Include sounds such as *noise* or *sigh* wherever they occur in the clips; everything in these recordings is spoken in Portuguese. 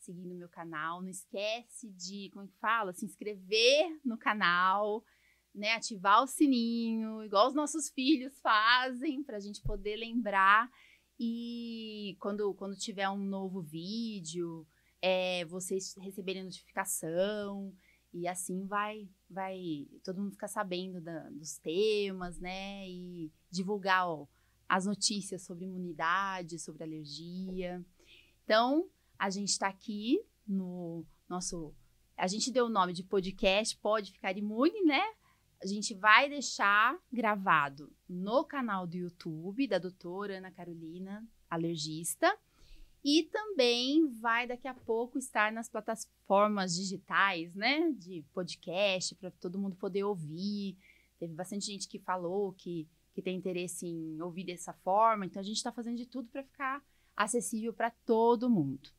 Seguir no meu canal. Não esquece de, como é que fala, se inscrever no canal, né? Ativar o sininho, igual os nossos filhos fazem, para a gente poder lembrar. E quando, quando tiver um novo vídeo, é, vocês receberem notificação. E assim vai, vai todo mundo ficar sabendo da, dos temas, né? E divulgar ó, as notícias sobre imunidade, sobre alergia. Então, a gente está aqui no nosso. A gente deu o nome de podcast, pode ficar imune, né? A gente vai deixar gravado no canal do YouTube da doutora Ana Carolina, alergista. E também vai daqui a pouco estar nas plataformas digitais, né? De podcast, para todo mundo poder ouvir. Teve bastante gente que falou que, que tem interesse em ouvir dessa forma. Então a gente está fazendo de tudo para ficar acessível para todo mundo.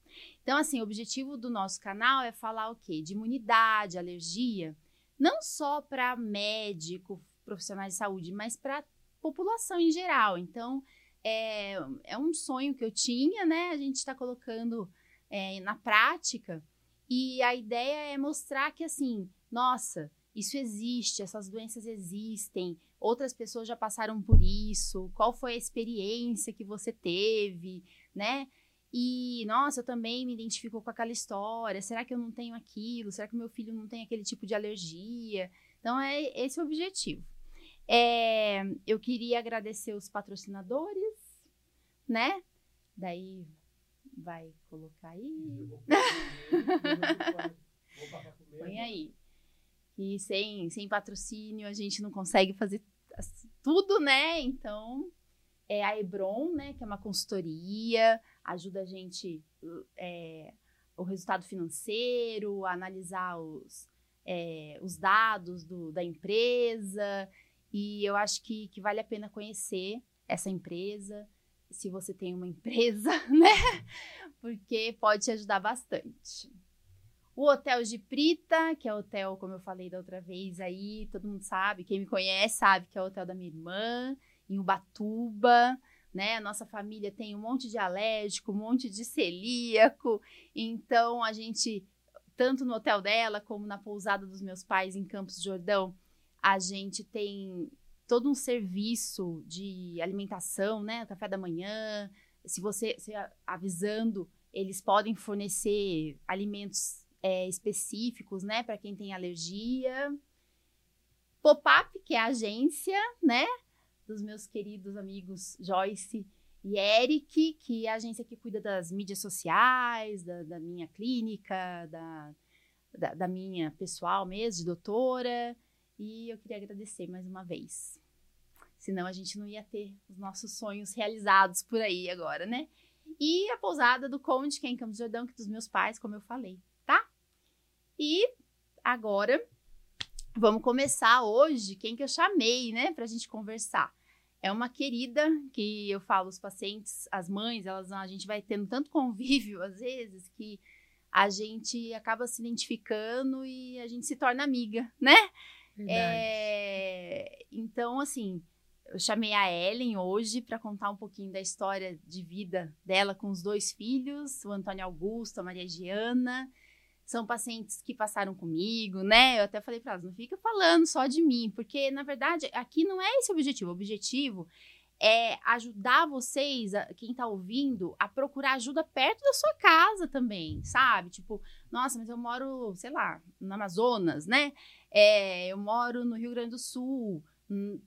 Então, assim, o objetivo do nosso canal é falar o quê? De imunidade, alergia, não só para médico, profissionais de saúde, mas para população em geral. Então, é, é um sonho que eu tinha, né? A gente está colocando é, na prática. E a ideia é mostrar que, assim, nossa, isso existe, essas doenças existem, outras pessoas já passaram por isso, qual foi a experiência que você teve, né? E, nossa, eu também me identifico com aquela história. Será que eu não tenho aquilo? Será que meu filho não tem aquele tipo de alergia? Então, é esse o objetivo. É, eu queria agradecer os patrocinadores, né? Daí vai colocar aí. *laughs* Põe aí. E sem, sem patrocínio a gente não consegue fazer tudo, né? Então, é a Hebron, né? Que é uma consultoria ajuda a gente é, o resultado financeiro, a analisar os, é, os dados do, da empresa. E eu acho que, que vale a pena conhecer essa empresa, se você tem uma *laughs* empresa, né? Porque pode te ajudar bastante. O Hotel de Prita, que é hotel, como eu falei da outra vez aí, todo mundo sabe, quem me conhece sabe que é o hotel da minha irmã, em Ubatuba né? A nossa família tem um monte de alérgico, um monte de celíaco, então a gente, tanto no hotel dela como na pousada dos meus pais em Campos de Jordão, a gente tem todo um serviço de alimentação, né? Café da manhã, se você, se avisando, eles podem fornecer alimentos é, específicos, né, para quem tem alergia. Pop-up, que é a agência, né? Dos meus queridos amigos Joyce e Eric, que é a agência que cuida das mídias sociais, da, da minha clínica, da, da, da, minha pessoal mesmo, de doutora. E eu queria agradecer mais uma vez. Senão a gente não ia ter os nossos sonhos realizados por aí agora, né? E a pousada do Conde, que é em Campos do Jordão, que é dos meus pais, como eu falei, tá? E agora vamos começar hoje quem que eu chamei, né, pra gente conversar é uma querida que eu falo os pacientes, as mães, elas a gente vai tendo tanto *laughs* convívio às vezes que a gente acaba se identificando e a gente se torna amiga, né? É, então, assim, eu chamei a Ellen hoje para contar um pouquinho da história de vida dela com os dois filhos, o Antônio Augusto, a Maria Giana são pacientes que passaram comigo, né? Eu até falei para elas, não fica falando só de mim, porque na verdade aqui não é esse o objetivo. O objetivo é ajudar vocês, quem tá ouvindo, a procurar ajuda perto da sua casa também, sabe? Tipo, nossa, mas eu moro, sei lá, no Amazonas, né? É, eu moro no Rio Grande do Sul, Hum,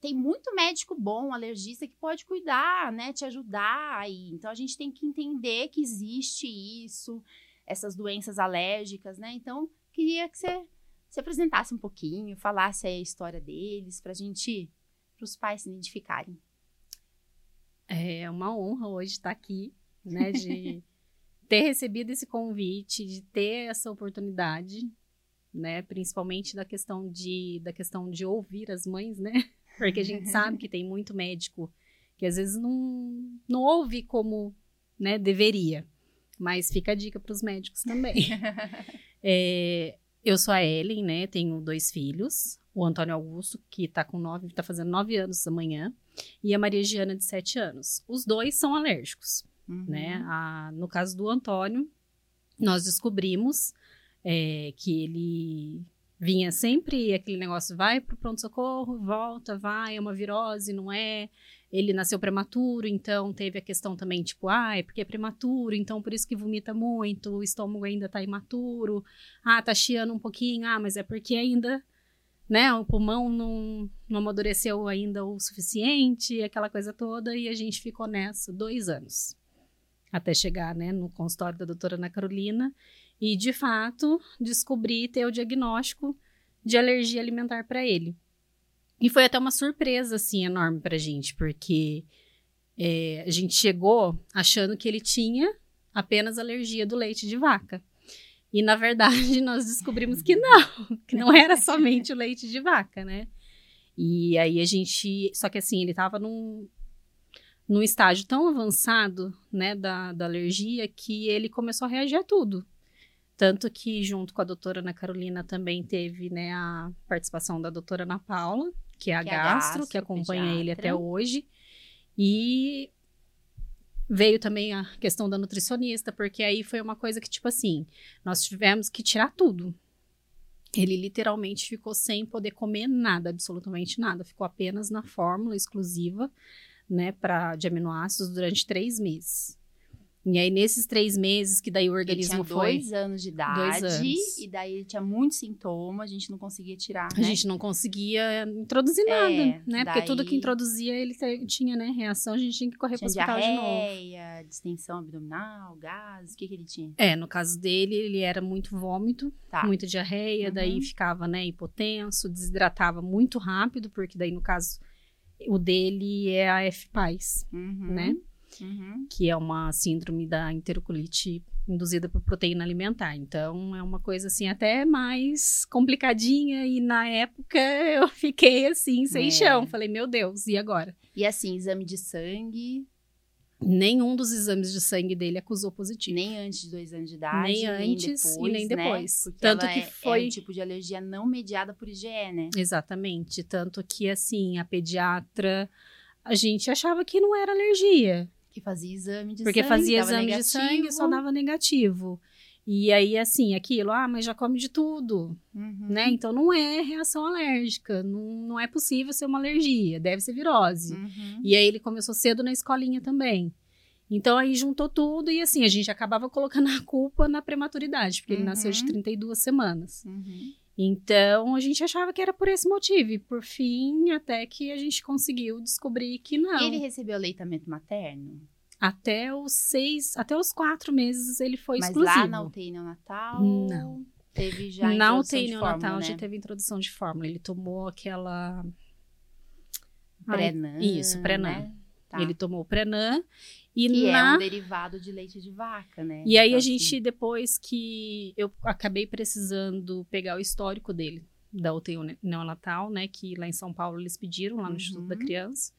Tem muito médico bom, alergista, que pode cuidar, né? Te ajudar aí. Então, a gente tem que entender que existe isso, essas doenças alérgicas, né? Então, queria que você se apresentasse um pouquinho, falasse aí a história deles, pra gente, pros pais se identificarem. É uma honra hoje estar aqui, né? De *laughs* ter recebido esse convite, de ter essa oportunidade, né? Principalmente da questão de, da questão de ouvir as mães, né? *laughs* Porque a gente sabe que tem muito médico que às vezes não, não ouve como né, deveria. Mas fica a dica para os médicos também. *laughs* É, eu sou a Ellen, né? Tenho dois filhos. O Antônio Augusto, que tá com nove, tá fazendo nove anos amanhã, e a Maria Giana, de sete anos. Os dois são alérgicos, Uhum. né? A- no caso do Antônio, nós descobrimos é, que ele vinha sempre aquele negócio, vai pro pronto-socorro, volta, vai, é uma virose, não é? Ele nasceu prematuro, então teve a questão também, tipo, ah, é porque é prematuro, então por isso que vomita muito, o estômago ainda tá imaturo, ah, tá chiando um pouquinho, ah, mas é porque ainda, né, o pulmão não, não amadureceu ainda o suficiente, aquela coisa toda, e a gente ficou nessa dois anos. Até chegar, né, no consultório da doutora Ana Carolina, e de fato descobri ter o diagnóstico de alergia alimentar para ele. E foi até uma surpresa, assim, enorme pra gente, porque é, a gente chegou achando que ele tinha apenas alergia do leite de vaca. E, na verdade, *laughs* nós descobrimos que não, que não era somente o leite de vaca, né? E aí a gente. Só que assim, ele tava num, num estágio tão avançado, né, da, da alergia, que ele começou a reagir a tudo. Tanto que, junto com a doutora Ana Carolina, também teve né, a participação da doutora Ana Paula, que é a Que é a gastro, gastro, que acompanha ele pediatra. até hoje. E veio também a questão da nutricionista, porque aí foi uma coisa que, tipo assim, nós tivemos que tirar tudo. Ele literalmente ficou sem poder comer nada, absolutamente nada. Ficou apenas na fórmula exclusiva, né, pra, de aminoácidos durante três meses. E aí, nesses três meses, que daí o Ele organismo tinha foi. dois anos de idade, Dois anos. e daí ele tinha muitos sintomas, a gente não conseguia tirar, A né? gente não conseguia introduzir É, nada, né? Porque tudo que daí- introduzia ele tinha, né, reação, a gente tinha que correr Tinha pro hospital de novo. diarreia, distensão abdominal, gases, o que que ele tinha? É, no caso dele, ele era muito vômito, Tá. muita diarreia, Uhum. daí ficava, né, hipotenso, desidratava muito rápido, porque daí, no caso, o dele é a F-PAIS, Uhum. né? Uhum. Que é uma síndrome da enterocolite induzida por proteína alimentar. Então, é uma coisa, assim, até mais complicadinha, e na época *laughs* eu fiquei, assim, sem É. chão. Falei, meu Deus, e agora? E assim, exame de sangue, Nenhum dos exames de sangue dele acusou positivo. nem antes de dois anos de idade, Nem antes e depois, nem né? depois. Porque Tanto que é, foi- é um tipo de alergia não mediada por IgE, né? Exatamente. Tanto que, assim, a pediatra, a gente achava que não era alergia. Que fazia exame de porque sangue, fazia dava exame de sangue e só negativo. dava negativo. E aí, assim, aquilo, ah, mas já come de tudo, Uhum. né? Então não é reação alérgica, não, não é possível ser uma alergia, deve ser virose. Uhum. E aí ele começou cedo na escolinha também. Então aí juntou tudo e assim, a gente acabava colocando a culpa na prematuridade, porque ele nasceu de Uhum. 32 semanas. Uhum. Então a gente achava que era por esse motivo. E por fim, até que a gente conseguiu descobrir que não. E ele recebeu aleitamento materno? Até os seis, até os quatro meses ele foi Mas exclusivo. lá na UTI neonatal? Não. Teve já na introdução UTI neonatal fórmula, já né? teve introdução de fórmula. Ele tomou aquela. Prenan, isso, Prenan. né? Tá. Ele tomou o Prenan. E Que na é um derivado de leite de vaca, né? E aí Então, a assim, gente, depois que eu acabei precisando pegar o histórico dele, da UTI neonatal, né, que lá em São Paulo eles pediram, lá no Uhum. Instituto da Criança.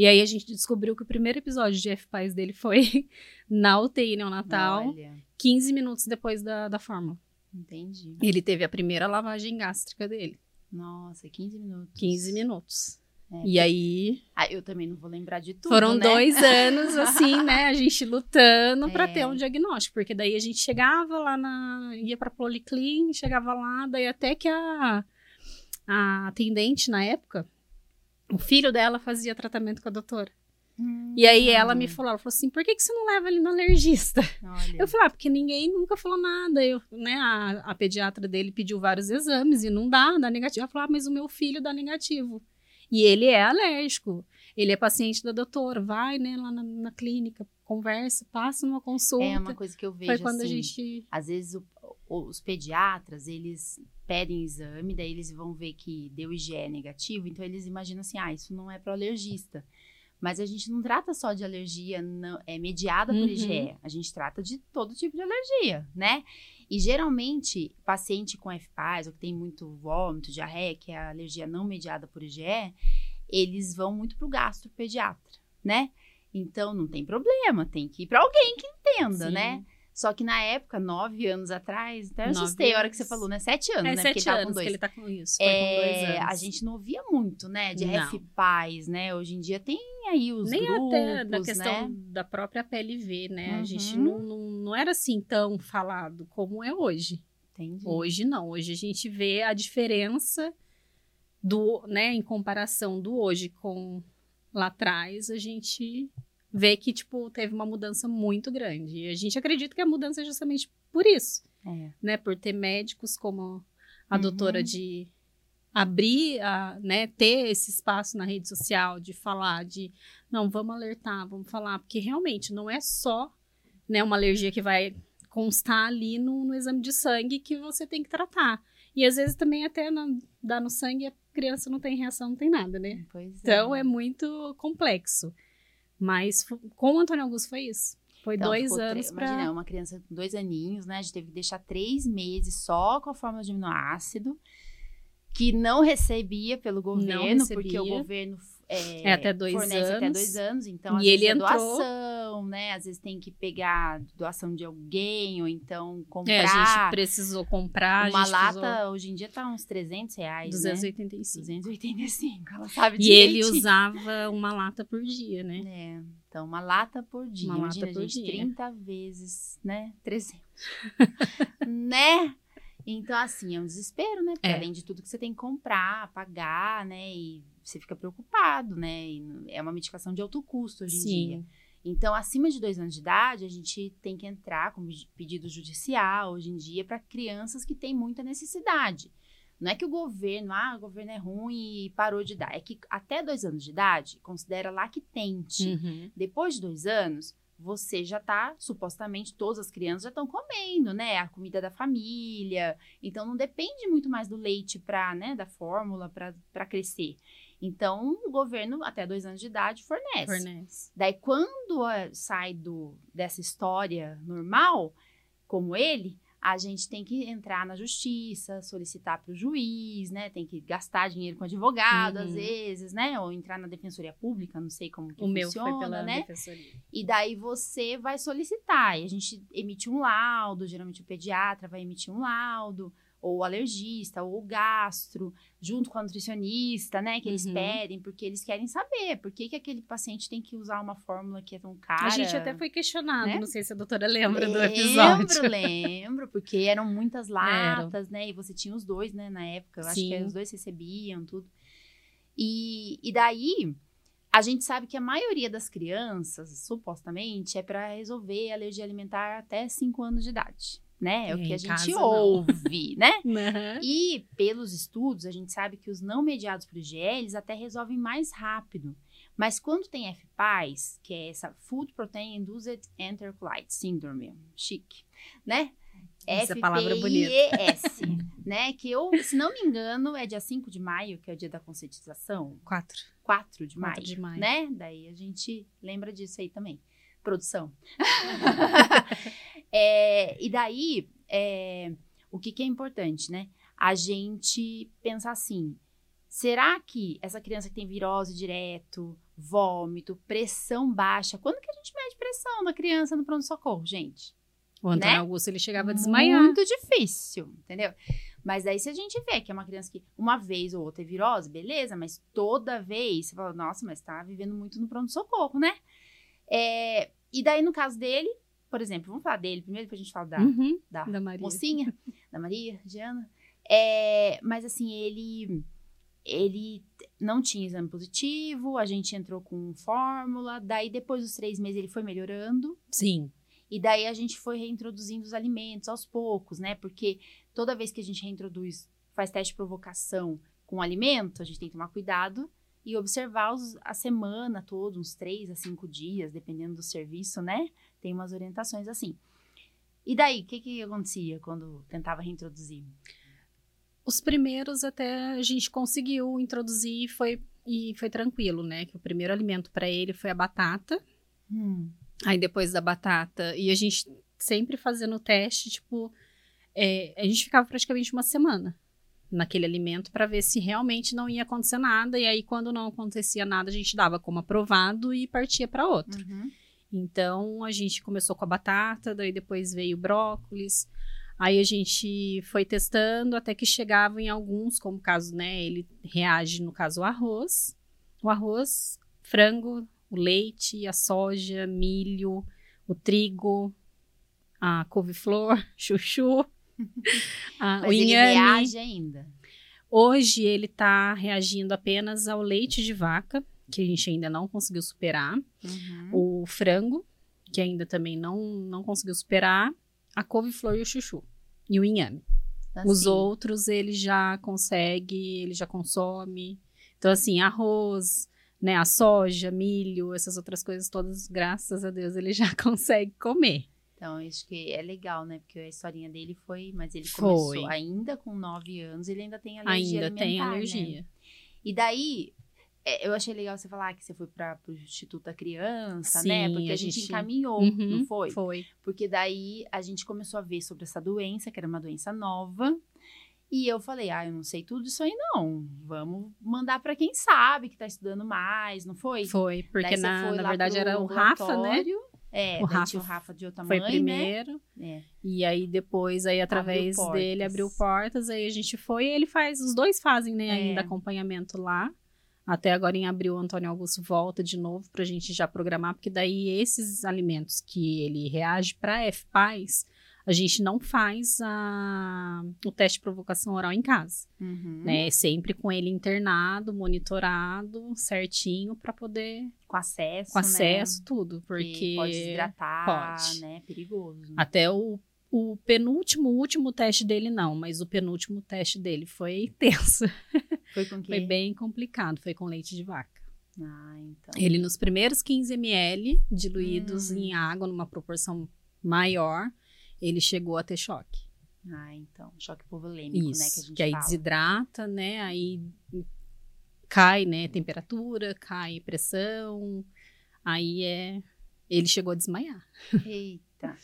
E aí a gente descobriu que o primeiro episódio de F-Paz dele foi *laughs* na UTI neonatal, Olha, 15 minutos depois da, da fórmula. entendi. Ele teve a primeira lavagem gástrica dele, Nossa, 15 minutos. 15 minutos. É, E aí Ah, eu também não vou lembrar de tudo, foram né? dois *laughs* anos, assim, né? A gente lutando pra É. ter um diagnóstico. Porque daí a gente chegava lá na. ia pra Policlin, chegava lá, daí até que a, a atendente na época, o filho dela fazia tratamento com a doutora. Hum, E aí ela me falou, ela falou assim, por que, que você não leva ele no alergista? Olha, Eu falei, ah, porque ninguém nunca falou nada. Eu, né, a, a pediatra dele pediu vários exames e não dá, dá negativo. Ela falou, ah, mas o meu filho dá negativo. E ele é alérgico. Ele é paciente da doutora, vai, né, lá na, na clínica, conversa, passa numa consulta. É uma coisa que eu vejo Foi quando assim, a gente. às vezes o- o- os pediatras, eles pedem exame, daí eles vão ver que deu IgE negativo, então eles imaginam assim, ah, isso não é para alergista. Mas a gente não trata só de alergia não, é mediada por Uhum. IgE, a gente trata de todo tipo de alergia, né? E geralmente, paciente com FPAS, ou que tem muito vômito, diarreia, que é a alergia não mediada por IgE, eles vão muito pro gastropediatra, né? Então não tem problema, tem que ir para alguém que entenda, Sim. né? Só que na época, nove anos atrás, até eu Nove assustei a hora que você anos. falou, né? Sete anos, É né? sete anos com dois. que ele tá com isso. Com É, anos. a gente não ouvia muito, né? De. FPAs, né? Hoje em dia tem aí os Nem grupos, até da questão né? da própria PLV, né? A gente Uhum. não, não, não era assim tão falado como é hoje. Entendi. Hoje não. Hoje a gente vê a diferença do, né, em comparação do hoje com lá atrás, a gente vê que, tipo, teve uma mudança muito grande. E a gente acredita que a mudança é justamente por isso, É. né? Por ter médicos como a Uhum. doutora de abrir, a, né, ter esse espaço na rede social, de falar, de não, vamos alertar, vamos falar, porque realmente não é só né, uma alergia que vai constar ali no, no exame de sangue que você tem que tratar. E às vezes também até na, dá no sangue e a criança não tem reação, não tem nada, né? Pois Então é muito complexo. Mas com o Antônio Augusto foi isso. Foi Então, dois anos Imagina, para uma criança com dois aninhos, né? A gente teve que deixar três meses só com a fórmula de aminoácido, que não recebia pelo governo, porque o recebia. governo é, É até dois fornece até anos. dois anos. Então, E ele é entrou- doação, né? Às vezes tem que pegar doação de alguém, ou então comprar. É, a gente precisou comprar. uma lata, precisou hoje em dia tá uns 300 reais, 285. né? 285, ela sabe E ele usava uma lata por dia, né? É, então, uma lata por dia. Uma Imagina, lata por gente, dia. 30 vezes, né? 300. *laughs* né? Então, assim, é um desespero, né? Porque É. além de tudo que você tem que comprar, pagar, né? E você fica preocupado, né? É uma medicação de alto custo hoje em dia. Então, acima de dois anos de idade, a gente tem que entrar com pedido judicial hoje em dia para crianças que têm muita necessidade. Não é que o governo, ah, o governo é ruim e parou de dar. É que até dois anos de idade, considera lactente. Uhum. Depois de dois anos, você já tá, supostamente, todas as crianças já estão comendo, né? A comida da família. Então, não depende muito mais do leite para, né? Da fórmula para crescer. Então, o governo, até dois anos de idade, fornece. Fornece. Daí, quando ah, sai do, dessa história normal, como ele, a gente tem que entrar na justiça, solicitar para o juiz, né? Tem que gastar dinheiro com advogado, Uhum. às vezes, né? Ou entrar na defensoria pública, não sei como que O meu funciona, foi pela né? defensoria. E daí você vai solicitar. E a gente emite um laudo, geralmente o pediatra vai emitir um laudo, ou o alergista, ou gastro, junto com a nutricionista, né? Que eles Uhum. pedem, porque eles querem saber por que, que aquele paciente tem que usar uma fórmula que é tão cara. A gente até foi questionado, né? não sei se a doutora lembra do Lembro, episódio. lembro, porque eram muitas *laughs* latas, né? E você tinha os dois, né? Na época, eu acho que os dois recebiam tudo. E, e daí, a gente sabe que a maioria das crianças, supostamente, é para resolver alergia alimentar até 5 anos de idade, né? É, o É, que a gente casa, não. ouve, né? *laughs* Aham. E pelos estudos, a gente sabe que os não mediados por IgE, eles até resolvem mais rápido. Mas quando tem FPAS, que é essa Food Protein Induced Enterocolitis Syndrome, chique, né? Essa palavra é bonita. *laughs* Né? Que eu, se não me engano, é dia 5 de maio, que é o dia da conscientização. Quatro. 4 de, 4 maio, de maio. né? Daí a gente lembra disso aí também. Produção. *laughs* É, e daí, é, o que, que é importante, né? A gente pensar assim: será que essa criança que tem virose direto, vômito, pressão baixa, quando que a gente mede pressão da criança no pronto-socorro, gente? O Antônio Né? Augusto, ele chegava a desmaiar. Muito difícil, entendeu? Mas aí, se a gente vê que é uma criança que uma vez ou outra é virose, beleza, mas toda vez você fala, nossa, mas tá vivendo muito no pronto-socorro, né? É, e daí, no caso dele, por exemplo, vamos falar dele primeiro, depois a gente fala da, Uhum. da Da mocinha, *laughs* da Maria, Diana. É, mas assim, ele ele não tinha exame positivo, a gente entrou com fórmula, daí depois dos três meses ele foi melhorando, Sim. e daí a gente foi reintroduzindo os alimentos aos poucos, né? Porque toda vez que a gente reintroduz, faz teste de provocação com alimento, a gente tem que tomar cuidado e observar os, a semana toda, uns três a cinco dias, dependendo do serviço, né? Tem umas orientações assim. E daí, o que, que acontecia quando tentava reintroduzir? Os primeiros até a gente conseguiu introduzir e foi, e foi tranquilo, né? Que o primeiro alimento para ele foi a batata. Hum. Aí depois da batata, e a gente sempre fazendo o teste, tipo, é, a gente ficava praticamente uma semana naquele alimento para ver se realmente não ia acontecer nada. E aí, quando não acontecia nada, a gente dava como aprovado e partia para outro. Uhum. Então, a gente começou com a batata, daí depois veio o brócolis. Aí a gente foi testando até que chegava em alguns, como o caso, né? Ele reage, no caso, o arroz. O arroz, frango, o leite, a soja, milho, o trigo, a couve-flor, *laughs* chuchu, a, Mas o ele inhame. reage ainda. Hoje ele tá reagindo apenas ao leite de vaca, que a gente ainda não conseguiu superar. Uhum. O frango, que ainda também não, não conseguiu superar. A couve-flor e o chuchu. E o inhame. Os assim, outros ele já consegue, ele já consome. Então, assim, arroz, né, a soja, milho, essas outras coisas todas, graças a Deus, ele já *laughs* consegue comer. Então, acho que é legal, né? Porque a historinha dele foi. Mas ele Foi. começou ainda com nove anos, ele ainda tem alergia Ainda tem né? alergia. E daí, é, eu achei legal você falar que você foi para o Instituto da Criança, né? Sim, Porque a, gente, gente- encaminhou, Uhum, não foi? Foi. Porque daí a gente começou a ver sobre essa doença, que era uma doença nova. E eu falei, ah, eu não sei tudo isso aí não. Vamos mandar para quem sabe, que tá estudando mais, não foi? Foi, porque Daí na, verdade era o Rafa, né? É, O Rafa o Rafa de outra Foi mãe, primeiro. né? E aí depois, aí através portas. dele, abriu portas. Aí a gente foi e ele faz, os dois fazem, né, É. ainda acompanhamento lá. Até agora em abril, o Antônio Augusto volta de novo pra gente já programar, porque daí esses alimentos que ele reage para FPAS, a gente não faz a, o teste de provocação oral em casa, Uhum. né? É sempre com ele internado, monitorado, certinho, pra poder, Com acesso, com acesso, né? tudo, porque pode desidratar, pode. né? Perigoso. até o, o penúltimo, último teste dele não, mas o penúltimo teste dele foi *laughs* tenso. Foi com que? Foi bem complicado, foi com leite de vaca. Ah, então. Ele nos primeiros 15 ml, diluídos Hum. em água numa proporção maior, ele chegou a ter choque. Ah, então. Choque hipovolêmico, Isso, né? Que a gente que aí fala. desidrata, né? Aí cai, né, temperatura, cai pressão. Aí é ele chegou a desmaiar. Eita.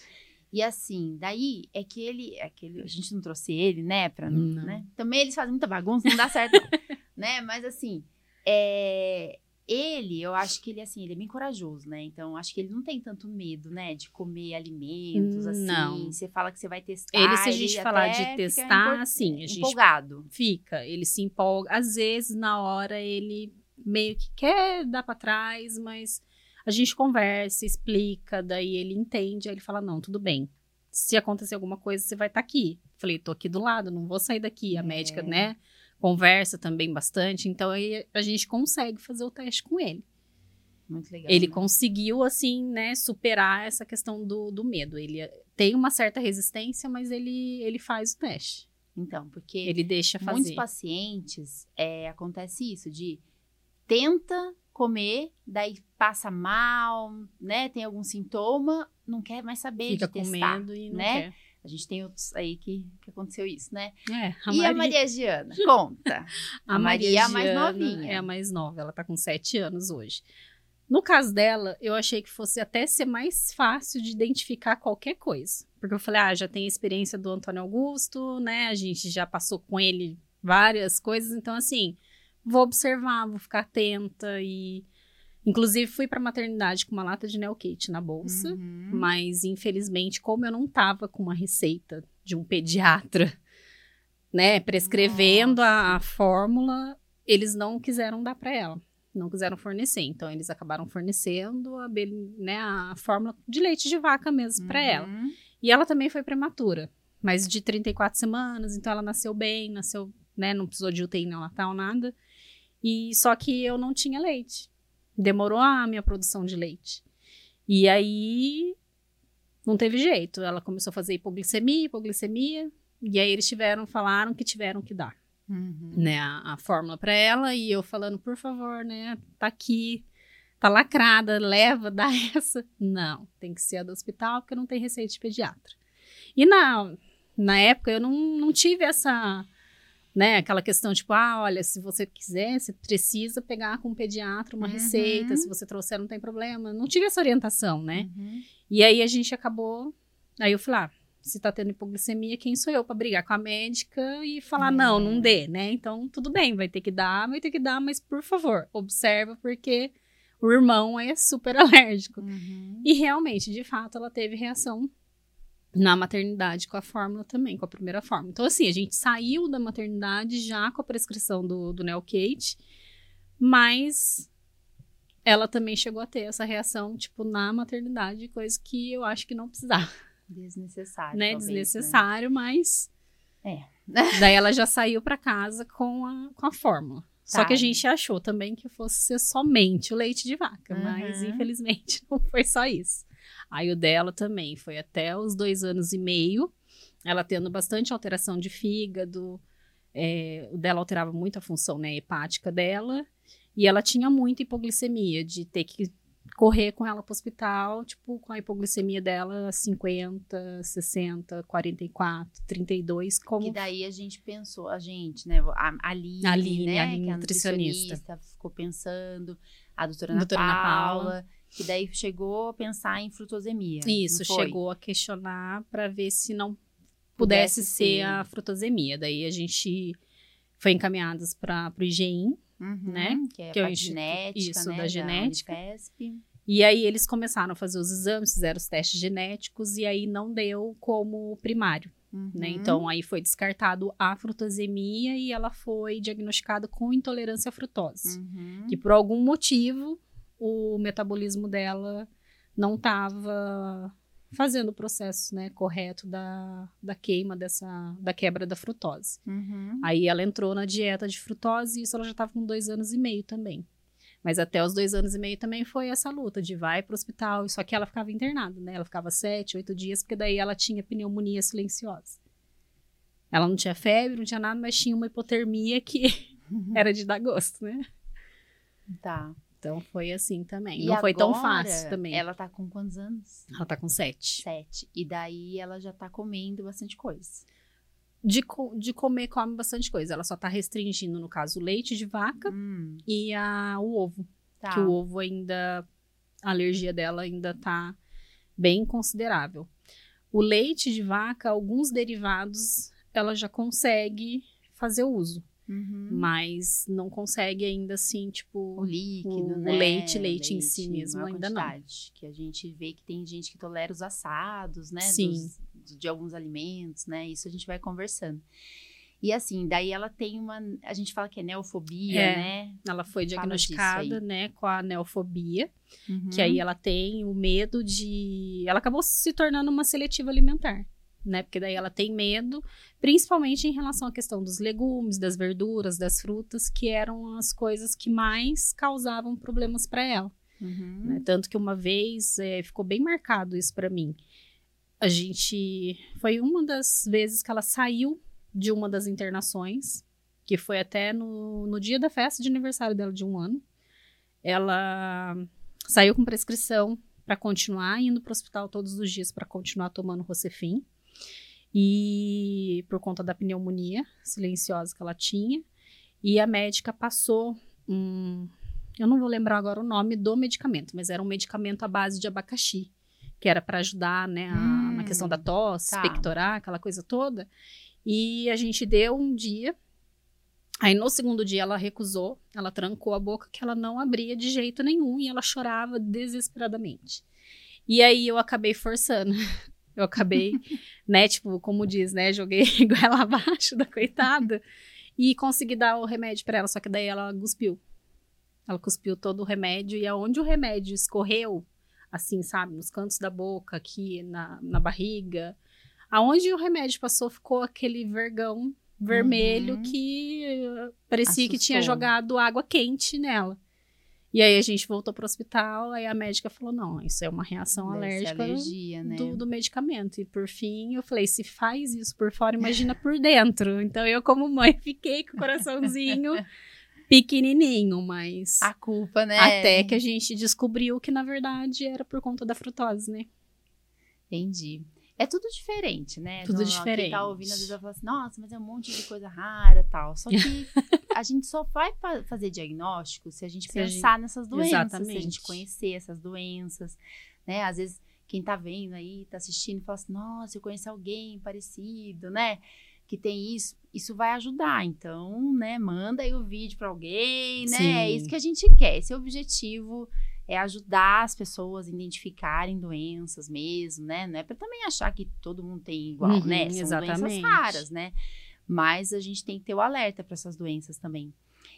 E assim, daí é que ele, é que ele- a gente não trouxe ele, né, Não. né? Também eles fazem muita bagunça, não dá certo, não, *laughs* né? Mas assim, é, ele, eu acho que ele assim, ele é bem corajoso, né? Então, acho que ele não tem tanto medo, né, de comer alimentos assim. Não. Você fala que você vai testar, Ele, se a gente falar de testar, empol- assim, a gente empolgado. fica, ele se empolga. Às vezes, na hora, ele meio que quer dar pra trás, mas a gente conversa, explica, daí ele entende, aí ele fala: não, tudo bem. Se acontecer alguma coisa, você vai estar aqui. Falei, tô aqui do lado, não vou sair daqui. A É. médica, né, conversa também bastante, então aí a gente consegue fazer o teste com ele. Muito legal. Ele né? conseguiu, assim, né, superar essa questão do, do medo. Ele tem uma certa resistência, mas ele, ele faz o teste. Então, porque Ele deixa fazer. Muitos pacientes, é, acontece isso, de tenta comer, daí passa mal, né? Tem algum sintoma, não quer mais saber Fica de com testar, medo e não né? A gente tem outros aí que, que aconteceu isso, né? É, a e Maria, a Maria Giana? Conta. a *laughs* a Maria é a mais novinha. É a mais nova, ela tá com sete anos hoje. No caso dela, eu achei que fosse até ser mais fácil de identificar qualquer coisa. Porque eu falei, ah, já tem a experiência do Antônio Augusto, né? A gente já passou com ele várias coisas, então assim, vou observar, vou ficar atenta e inclusive fui pra maternidade com uma lata de Neokate na bolsa. Uhum. Mas, infelizmente, como eu não tava com uma receita de um pediatra, né, prescrevendo a, a fórmula, eles não quiseram dar para ela. Não quiseram fornecer. Então, eles acabaram fornecendo a, né, a fórmula de leite de vaca mesmo para ela. Uhum. E ela também foi prematura, mas de 34 semanas, então ela nasceu bem, nasceu, né, não precisou de UTI neonatal, nada. E só que eu não tinha leite. Demorou a minha produção de leite. E aí não teve jeito. Ela começou a fazer hipoglicemia, hipoglicemia, e aí eles tiveram, falaram que tiveram que dar. Uhum. né, a, a fórmula para ela e eu falando, por favor, né, tá aqui, tá lacrada, leva, *laughs* dá essa. Não, tem que ser a do hospital porque não tem receita de pediatra. E na, na época eu não, não tive essa, né, aquela questão tipo, ah, olha, se você quiser, você precisa pegar com o pediatra uma Uhum. receita, se você trouxer não tem problema. Não tive essa orientação, né? Uhum. E aí a gente acabou. Aí eu falei, ah, se tá tendo hipoglicemia, quem sou eu pra brigar com a médica e falar, É. não, não dê, né? Então, tudo bem, vai ter que dar, vai ter que dar, mas por favor, observa, porque o irmão é super *laughs* alérgico. Uhum. E realmente, de fato, ela teve reação na maternidade com a fórmula também, com a primeira fórmula. Então, assim, a gente saiu da maternidade já com a prescrição do, do Nelcate, mas ela também chegou a ter essa reação, tipo, na maternidade, coisa que eu acho que não precisava, Desnecessário. né? talvez, Desnecessário, mas. É. Daí ela já saiu pra casa com a, com a fórmula. Só Tá. que a gente achou também que fosse ser somente o leite de vaca, mas Uhum. infelizmente *laughs* não foi só isso. Aí o dela também foi até os dois anos e meio, ela tendo bastante alteração de fígado, é, o dela alterava muito a função né, hepática dela, e ela tinha muita hipoglicemia, de ter que correr com ela pro hospital, tipo, com a hipoglicemia dela 50, 60, 44, 32, como Que daí a gente pensou, a gente, né? A Aline, A Aline, né? a Aline que é a nutricionista. nutricionista, ficou pensando, a doutora Ana, Doutora Ana Paula, Paula. Que daí chegou a pensar em frutosemia. Isso, chegou a questionar para ver se não Pudesse pudesse, ser, ser. a frutosemia. Daí a gente foi encaminhadas para o IGIM, Uhum, né? Que é Que é o instituto- genética, isso, né? da genética. E aí eles começaram a fazer os exames, fizeram os testes genéticos, e aí não deu como primário, né? Uhum. Então aí foi descartado a frutosemia e ela foi diagnosticada com intolerância à frutose. Uhum. que por algum motivo o metabolismo dela não estava fazendo o processo né, correto da, da queima dessa da quebra da frutose. Uhum. Aí ela entrou na dieta de frutose e isso ela já estava com dois anos e meio também. Mas até os dois anos e meio também foi essa luta de vai para o hospital. Só que ela ficava internada, né? Ela ficava sete, oito dias, porque daí ela tinha pneumonia silenciosa. Ela não tinha febre, não tinha nada, mas tinha uma hipotermia que *laughs* era de dar gosto, né? Tá. Então foi assim também. E não foi tão fácil também. Ela, Ela tá com quantos anos? tá com sete. Sete. E daí ela já tá comendo bastante coisa. De, co- de comer, come bastante coisa. Ela só tá restringindo, no caso, o leite de vaca Hum, e a, o ovo. tá. Que o ovo ainda. A alergia dela ainda tá bem considerável. O leite de vaca, alguns derivados, ela já consegue fazer uso. Uhum. Mas não consegue ainda assim, tipo. O líquido, o né? leite, leite em si mesmo, ainda não. quantidade, Que a gente vê que tem gente que tolera os assados, né? Sim. dos- de alguns alimentos, né? Isso a gente vai conversando. E assim, daí ela tem uma. A gente fala que é neofobia, É. né? Ela foi diagnosticada, né, com a neofobia. Uhum. Que aí ela tem o medo de. Ela acabou se tornando uma seletiva alimentar, né? Porque daí ela tem medo, principalmente em relação à questão dos legumes, das verduras, das frutas, que eram as coisas que mais causavam problemas para ela. Uhum. né? Tanto que uma vez é, ficou bem marcado isso para mim. A gente. Foi uma das vezes que ela saiu de uma das internações, que foi até no, no dia da festa de aniversário dela de um ano. Ela saiu com prescrição para continuar indo para o hospital todos os dias para continuar tomando Rocefin. E por conta da pneumonia silenciosa que ela tinha. E a médica passou um, eu não vou lembrar agora o nome do medicamento, mas era um medicamento à base de abacaxi, que era para ajudar, né, a- Hum, na questão da tosse, tá. pectorar, aquela coisa toda. E a gente deu um dia. Aí no segundo dia ela recusou, ela trancou a boca que ela não abria de jeito nenhum e ela chorava desesperadamente. E aí eu acabei forçando. *laughs* Eu acabei, *laughs* né, tipo, como diz, né, joguei *laughs* ela abaixo da coitada e consegui dar o remédio para ela, só que daí ela cuspiu. Ela cuspiu todo o remédio e aonde o remédio escorreu, assim, sabe, nos cantos da boca, aqui na, na barriga, aonde o remédio passou ficou aquele vergão vermelho Uhum. que eh, parecia que tinha Assustou. jogado água quente nela. E aí a gente voltou pro hospital, aí a médica falou: não, isso é uma reação Deve alérgica alergia, né? do, do medicamento. E por fim, eu falei: se faz isso por fora, imagina *laughs* por dentro. Então eu, como mãe, *laughs* fiquei com o coraçãozinho pequenininho, mas. A culpa, né? Até que a gente descobriu que, na verdade, era por conta da frutose, né? Entendi. É tudo diferente, né? Tudo Quem diferente. tá ouvindo, às vezes vai falar assim, nossa, mas é um monte de coisa rara tal. Só que *laughs* a gente só vai fa- fazer diagnóstico se a gente Se a pensar nessas doenças, se a gente Exatamente. conhecer essas doenças, né? Às vezes, quem tá vendo aí, tá assistindo, fala assim, nossa, eu conheço alguém parecido, né? Que tem isso. Isso vai ajudar. Então, né, manda aí o vídeo pra alguém, né? Sim. É isso que a gente quer. Esse é o objetivo é ajudar as pessoas a identificarem doenças mesmo, né? Não é para também achar que todo mundo tem igual, Uhum, né? São doenças exatamente. raras, né? Mas a gente tem que ter o alerta para essas doenças também.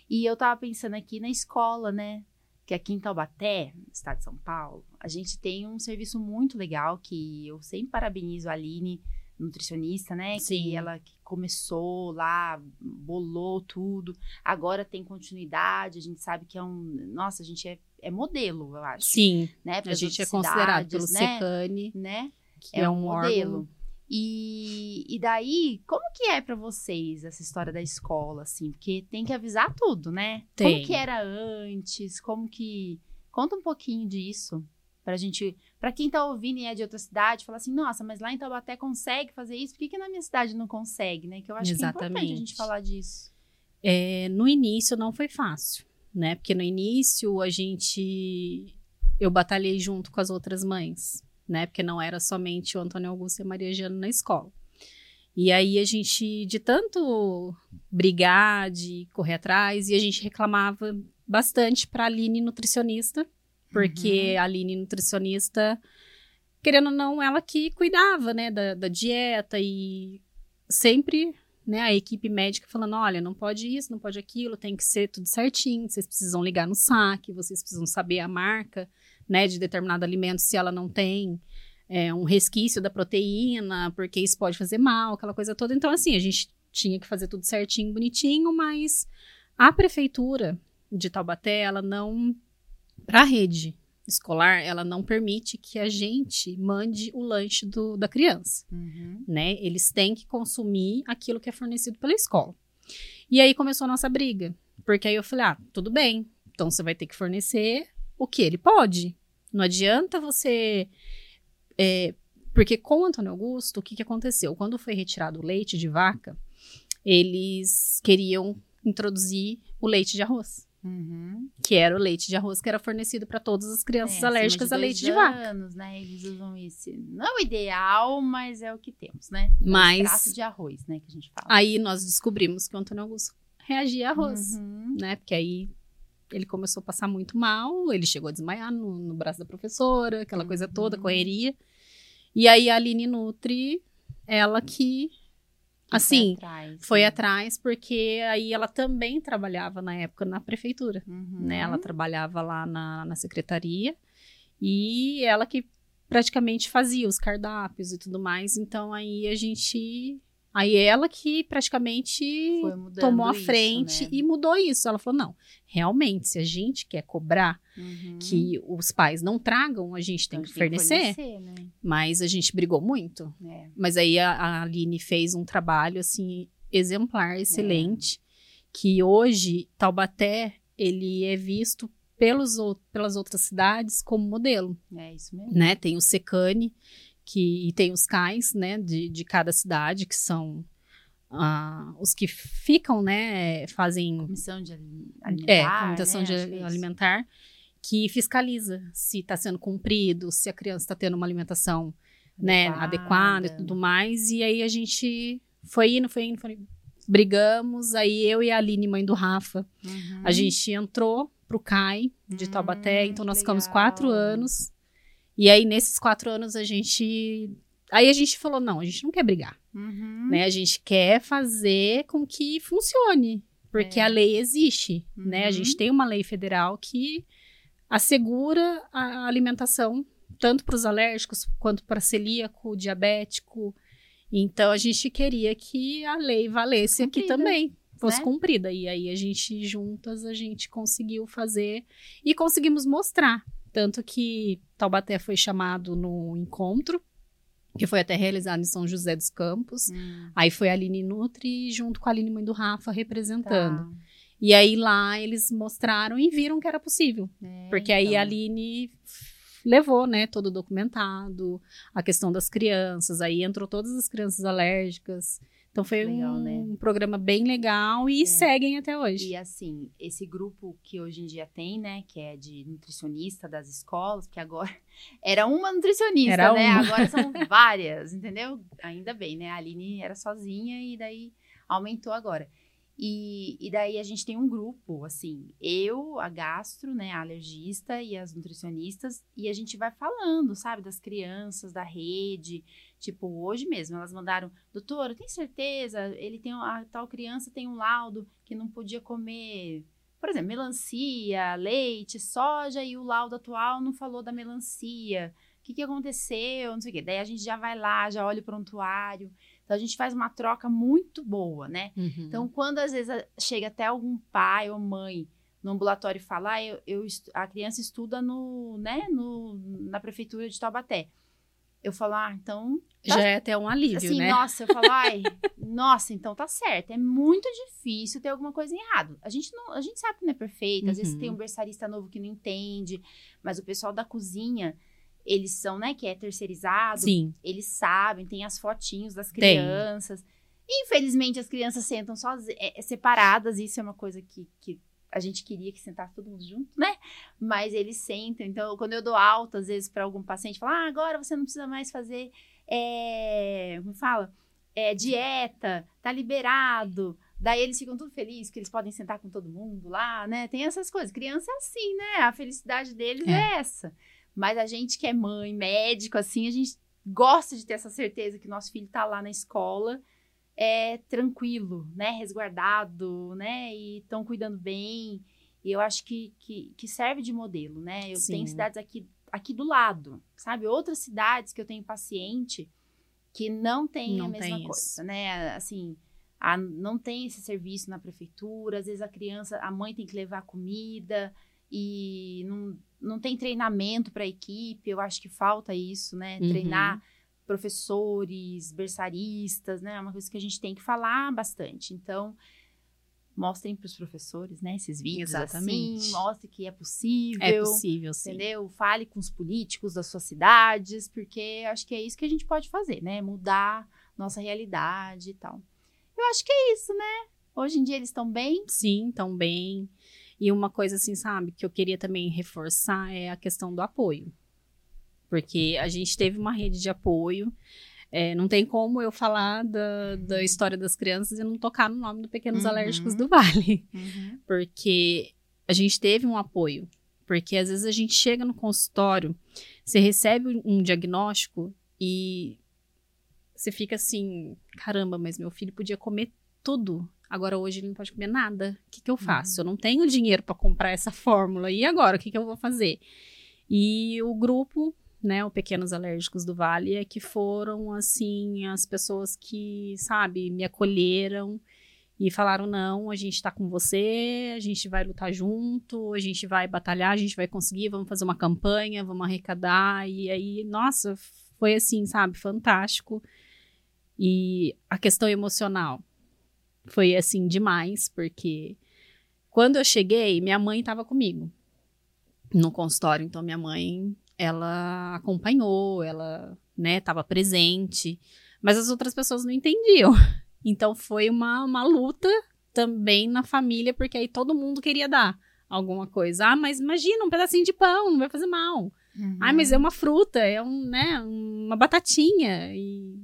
E eu tava pensando aqui na escola, né? Que aqui em Taubaté, no estado de São Paulo, a gente tem um serviço muito legal que eu sempre parabenizo a Aline, nutricionista, né? Que Sim. ela que começou lá, bolou tudo. Agora tem continuidade, a gente sabe que é um. Nossa, a gente é, é modelo, eu acho. Sim, Né? a gente é considerado pelo né? Secane, né? que é, um, órgão. E, e daí, como que é pra vocês essa história da escola, assim? Porque tem que avisar tudo, né? Tem. Como que era antes? Como que... Conta um pouquinho disso. Pra gente... Pra quem tá ouvindo e é de outra cidade, fala assim, nossa, mas lá em Taubaté consegue fazer isso? Por que, que na minha cidade não consegue, né? Que eu acho que é importante a gente Exatamente. falar disso. É, no início não foi fácil, né? Porque no início a gente. Eu batalhei junto com as outras mães, né? Porque não era somente o Antônio Augusto e a Maria Jana na escola. E aí a gente, de tanto brigar, de correr atrás, e a gente reclamava bastante para a Aline nutricionista, porque a Aline nutricionista, querendo ou não, ela que cuidava, né, da, da dieta e sempre né, a equipe médica falando, olha, não pode isso, não pode aquilo, tem que ser tudo certinho, vocês precisam ligar no saque, vocês precisam saber a marca, né, de determinado alimento, se ela não tem é, um resquício da proteína, porque isso pode fazer mal, aquela coisa toda. Então, assim, a gente tinha que fazer tudo certinho, bonitinho, mas a prefeitura de Taubaté, ela não, para a rede escolar, ela não permite que a gente mande o lanche do, da criança Uhum. né? Eles têm que consumir aquilo que é fornecido pela escola. E aí começou a nossa briga, porque aí eu falei: ah, tudo bem, então você vai ter que fornecer o que ele pode. Não adianta você. é, porque com o Antônio Augusto, o que, que aconteceu? Quando foi retirado o leite de vaca, eles queriam introduzir o leite de arroz, Uhum. que era o leite de arroz que era fornecido para todas as crianças É, alérgicas a leite de vaca. anos, né? Eles usam isso. Não é o ideal, mas é o que temos, né? É Mas- extrato de arroz, né? Que a gente fala. Aí nós descobrimos que o Antônio Augusto reagia a arroz. Uhum. né? Porque aí ele começou a passar muito mal, ele chegou a desmaiar no, no braço da professora, aquela coisa toda, Uhum. correria. E aí a Aline Nutri, ela que, Que assim, foi atrás. foi né? atrás, porque aí ela também trabalhava na época na prefeitura, Uhum. né? Ela trabalhava lá na, na secretaria e ela que praticamente fazia os cardápios e tudo mais. Então aí a gente. Aí ela que praticamente tomou a isso, frente né? e mudou isso. Ela falou: não, realmente, se a gente quer cobrar Uhum. que os pais não tragam, a gente tem Então, que fornecer. fornecer, né? Mas a gente brigou muito. É. Mas aí a, a Aline fez um trabalho assim exemplar, excelente, que hoje Taubaté ele é visto pelos, pelas outras cidades como modelo É isso mesmo. né? Tem o Secane, que e tem os cais, né, de, de cada cidade, que são ah, os que ficam, né, fazem Comissão de ali- alimentar. é, comutação né? de é alimentar, que fiscaliza se está sendo cumprido, se a criança está tendo uma alimentação né, adequada e tudo mais. E aí a gente foi indo, foi indo, foi indo. Brigamos, aí eu e a Aline, mãe do Rafa, Uhum. a gente entrou pro CAI de Hum, Taubaté, então nós ficamos legal. quatro anos. E aí, nesses quatro anos, a gente. Aí a gente falou: não, a gente não quer brigar, Uhum. né? A gente quer fazer com que funcione. Porque É. a lei existe, né? A Uhum. gente tem uma lei federal que assegura a alimentação tanto para os alérgicos quanto para celíaco, diabético. Então a gente queria que a lei valesse aqui Cumprida. também, fosse né? cumprida. E aí a gente, juntas, a gente conseguiu fazer e conseguimos mostrar. Tanto que Taubaté foi chamado no encontro, que foi até realizado em São José dos Campos. Hum, Aí foi a Aline Nutri junto com a Aline Mãe do Rafa representando. tá. E aí lá eles mostraram e viram que era possível. É, Porque aí então. a Aline levou, né, todo documentado, a questão das crianças, aí entrou todas as crianças alérgicas. Então foi Legal, um, né? programa bem legal e É. seguem até hoje. E assim, esse grupo que hoje em dia tem, né, que é de nutricionista das escolas, porque agora *laughs* era uma nutricionista, Era né? uma. Agora são *laughs* várias, entendeu? Ainda bem, né? A Aline era sozinha e daí aumentou agora. E, e daí a gente tem um grupo, assim, eu, a gastro, né, a alergista e as nutricionistas, e a gente vai falando, sabe, das crianças, da rede. Tipo, hoje mesmo, elas mandaram, doutora, tem certeza? Ele tem, a tal criança tem um laudo que não podia comer, por exemplo, melancia, leite, soja, e o laudo atual não falou da melancia. O que, que aconteceu? Não sei o quê. Daí a gente já vai lá, já olha o prontuário. Então a gente faz uma troca muito boa, né? Uhum. Então, quando às vezes chega até algum pai ou mãe no ambulatório e fala, ah, eu, eu a criança estuda no, né, no, na prefeitura de Taubaté. Eu falo, ah, então já é até um alívio, assim, né? nossa, eu falo, ai, *laughs* nossa, então tá certo. É muito difícil ter alguma coisa errada. A gente não, a gente sabe que não é perfeito. Às vezes Uhum. tem um berçarista novo que não entende, mas o pessoal da cozinha, eles são, né, que é terceirizado, Sim. eles sabem, tem as fotinhos das Tem. crianças. Infelizmente, as crianças sentam sozinhas, é, é, separadas, isso é uma coisa que, que a gente queria que sentasse todo mundo junto, né? Mas eles sentam. Então, quando eu dou alta, às vezes, para algum paciente, fala, ah, agora você não precisa mais fazer, é, como fala? É, dieta, tá liberado. Daí eles ficam tudo felizes que eles podem sentar com todo mundo lá, né? Tem essas coisas. Criança é assim, né? A felicidade deles é, É. essa. Mas a gente que é mãe, médico, assim, a gente gosta de ter essa certeza que o nosso filho tá lá na escola é tranquilo, né? Resguardado, né? E estão cuidando bem. E eu acho que, que, que serve de modelo, né? Eu Sim. tenho cidades aqui, aqui do lado, sabe? Outras cidades que eu tenho paciente que não tem a Não mesma tem coisa, isso. né? Assim, a- não tem esse serviço na prefeitura, às vezes a criança, a mãe tem que levar comida e não, não tem treinamento para a equipe, eu acho que falta isso, né? Uhum. Treinar professores, berçaristas, né? É uma coisa que a gente tem que falar bastante. Então, mostrem para os professores, né? Esses vídeos Exatamente. assim, mostre que é possível. É possível, sim. Entendeu? Fale com os políticos das suas cidades, porque acho que é isso que a gente pode fazer, né? Mudar nossa realidade e tal. Eu acho que é isso, né? Hoje em dia eles estão bem. Sim, tão bem. E uma coisa assim, sabe, que eu queria também reforçar é a questão do apoio. Porque a gente teve uma rede de apoio. é, não tem como eu falar da, da história das crianças e não tocar no nome do Pequenos Uhum. Alérgicos do Vale. Porque a gente teve um apoio. Porque às vezes a gente chega no consultório, você recebe um diagnóstico e você fica assim: caramba, mas meu filho podia comer tudo. Agora hoje ele não pode comer nada. O que, que eu faço? Eu não tenho dinheiro para comprar essa fórmula. E agora? O que, que eu vou fazer? E o grupo, né, o Pequenos Alérgicos do Vale, é que foram, assim, as pessoas que, sabe, me acolheram e falaram: não, a gente tá com você, a gente vai lutar junto, a gente vai batalhar, a gente vai conseguir, vamos fazer uma campanha, vamos arrecadar. E aí, nossa, foi assim, sabe, fantástico. E a questão emocional foi assim demais, porque quando eu cheguei, minha mãe estava comigo no consultório, então minha mãe, ela acompanhou, ela, né, estava presente, mas as outras pessoas não entendiam. *laughs* Então foi uma, uma luta também na família, porque aí todo mundo queria dar alguma coisa. Ah, mas imagina um pedacinho de pão, não vai fazer mal. Ah, mas é uma fruta, é um, né, uma batatinha. E...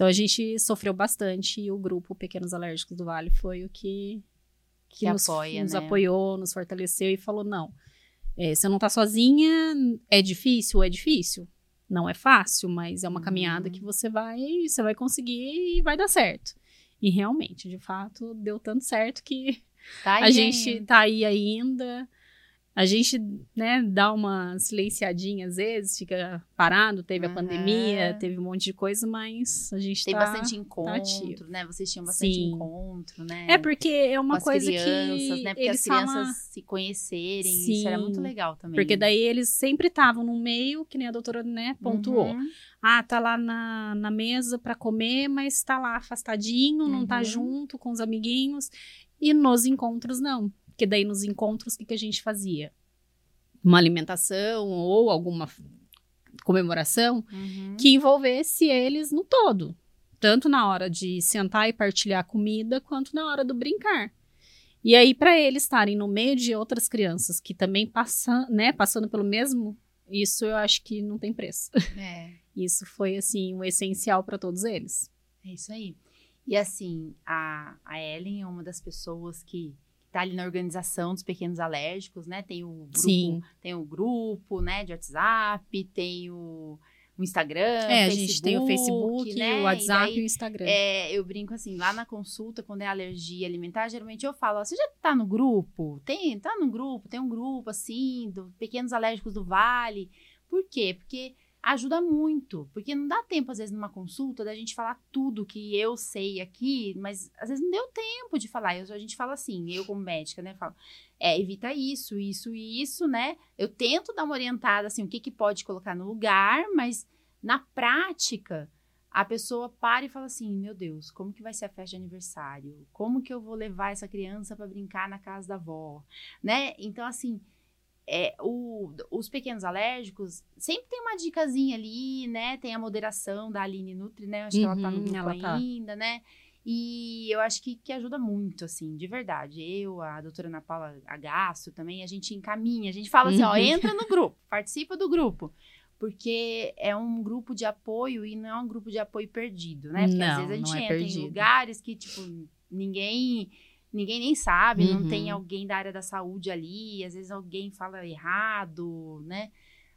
Então a gente sofreu bastante e o grupo Pequenos Alérgicos do Vale foi o que, que, Que nos, apoia, nos né? apoiou, nos fortaleceu e falou: não, é, você não tá sozinha, é difícil, é difícil. Não é fácil, mas é uma Uhum. caminhada que você vai, você vai conseguir e vai dar certo. E realmente, de fato, deu tanto certo que Tá *laughs* a gente tá aí ainda. A gente, né, dá uma silenciadinha às vezes, fica parado, teve Uhum. a pandemia, teve um monte de coisa, mas a gente Tem tá, bastante tá encontro, ativo. né? Vocês tinham bastante Sim. encontro, né? É porque é uma coisa crianças, que né? Porque eles as crianças falam, se conhecerem, isso era muito Sim. legal também. porque daí eles sempre estavam no meio, que nem a doutora, né, pontuou. Uhum. Ah, tá lá na, na mesa pra comer, mas tá lá afastadinho, não tá Uhum. junto com os amiguinhos. E nos encontros, não. Porque daí nos encontros, o que, que a gente fazia? Uma alimentação ou alguma comemoração Uhum. que envolvesse eles no todo. Tanto na hora de sentar e partilhar comida, quanto na hora do brincar. E aí, para eles estarem no meio de outras crianças que também passam, né, passando pelo mesmo, isso eu acho que não tem preço. *laughs* É. Isso foi, assim, o essencial para todos eles. É isso aí. E assim, a, a Ellen é uma das pessoas que tá ali na organização dos pequenos alérgicos, né? Tem o grupo, Sim. tem o grupo, né, de WhatsApp, tem o, o Instagram, É, a gente tem o Facebook, né? o WhatsApp E e, daí, o Instagram. é, eu brinco assim, lá na consulta, quando é alergia alimentar, geralmente eu falo, ó, você já tá no grupo? Tem, tá no grupo, tem um grupo assim, do Pequenos Alérgicos do Vale. Por quê? Porque ajuda muito, porque não dá tempo, às vezes, numa consulta, da gente falar tudo que eu sei aqui, mas às vezes não deu tempo de falar. Eu, a gente fala assim, eu como médica, né, falo, é, evita isso, isso e isso, né? Eu tento dar uma orientada, assim, o que, que pode colocar no lugar, mas na prática, a pessoa para e fala assim: meu Deus, como que vai ser a festa de aniversário? Como que eu vou levar essa criança para brincar na casa da avó? Né? Então, assim, é, o- os pequenos alérgicos sempre tem uma dicasinha ali, né? Tem a moderação da Aline Nutri, né? Acho que ela tá no Uhum, grupo tá. ainda, né? E eu acho que, que ajuda muito, assim, de verdade. Eu, a doutora Ana Paula Agasso também, a gente encaminha, a gente fala assim, ó, Uhum. entra no grupo, participa do grupo. Porque é um grupo de apoio e não é um grupo de apoio perdido, né? Porque às Não, vezes a gente é entra em perdido. lugares que, tipo, ninguém ninguém nem sabe, não Uhum. tem alguém da área da saúde ali, às vezes alguém fala errado, né?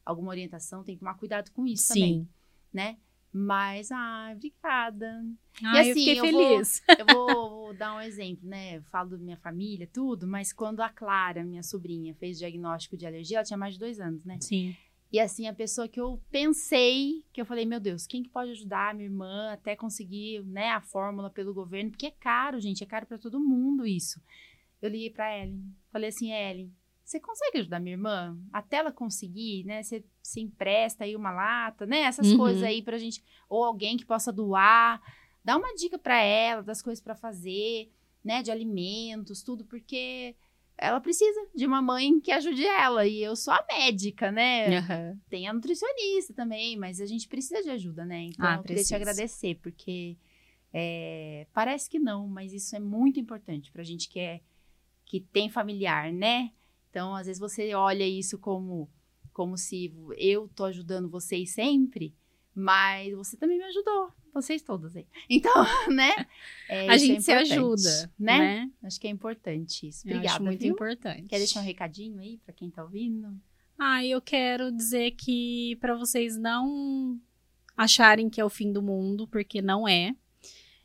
Alguma orientação, tem que tomar cuidado com isso também, Sim. né? Mas, ai, obrigada. Ai, eu assim, eu vou- feliz. *laughs* Eu vou, *laughs* vou dar um exemplo, né? Eu falo da minha família, tudo, mas quando a Clara, minha sobrinha, fez diagnóstico de alergia, ela tinha mais de dois anos, né? Sim. E assim, a pessoa que eu pensei, que eu falei, meu Deus, quem que pode ajudar a minha irmã até conseguir, né, a fórmula pelo governo? Porque é caro, gente, é caro pra todo mundo isso. Eu liguei pra Ellen, falei assim, Ellen, você consegue ajudar minha irmã? Até ela conseguir, né? Você, você empresta aí uma lata, né? Essas Uhum. coisas aí pra gente, ou alguém que possa doar. Dá uma dica pra ela das coisas pra fazer, né? De alimentos, tudo, porque ela precisa de uma mãe que ajude ela. E eu sou a médica, né? Aham. Tem a nutricionista também, mas a gente precisa de ajuda, né? Então, Ah, eu queria te agradecer, porque é, parece que não, mas isso é muito importante pra gente que é que tem familiar, né? Então, às vezes você olha isso como como se eu tô ajudando vocês sempre, mas você também me ajudou, vocês todas aí. *laughs* Então, né? é, A é gente se importante, ajuda, né? né? Acho que é importante isso. Eu Obrigada, acho muito viu? importante. Quer deixar um recadinho aí pra quem tá ouvindo? Ah, eu quero dizer que para vocês não acharem que é o fim do mundo, porque não é.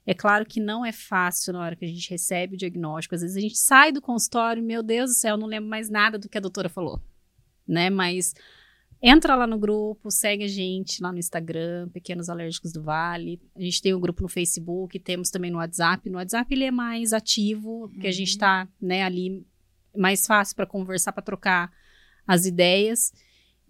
É claro que não é fácil na hora que a gente recebe o diagnóstico. Às vezes a gente sai do consultório, meu Deus do céu, eu não lembro mais nada do que a doutora falou, né? Mas entra lá no grupo, segue a gente lá no Instagram, Pequenos Alérgicos do Vale. A gente tem o grupo no Facebook, temos também no WhatsApp. No WhatsApp ele é mais ativo, porque a gente Uhum. tá, né, ali mais fácil para conversar, para trocar as ideias.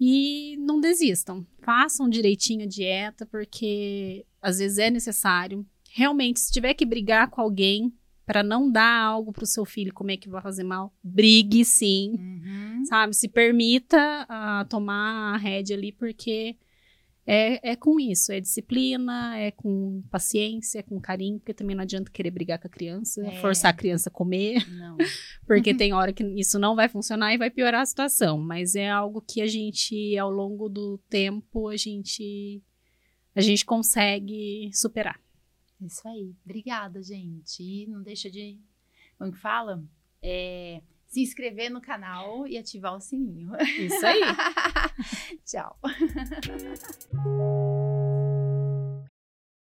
E não desistam. Façam direitinho a dieta, porque às vezes é necessário. Realmente, se tiver que brigar com alguém para não dar algo para o seu filho comer que vai fazer mal, brigue sim, Uhum. sabe? Se permita ah, tomar a rédea ali, porque é, é com isso, é disciplina, é com paciência, é com carinho, porque também não adianta querer brigar com a criança, É. forçar a criança a comer, *laughs* porque *laughs* tem hora que isso não vai funcionar e vai piorar a situação, mas é algo que a gente, ao longo do tempo, a gente, a gente consegue superar. Isso aí. Obrigada, gente. E não deixa de. Como que fala? É, se inscrever no canal e ativar o sininho. Isso aí. *laughs* Tchau. *laughs*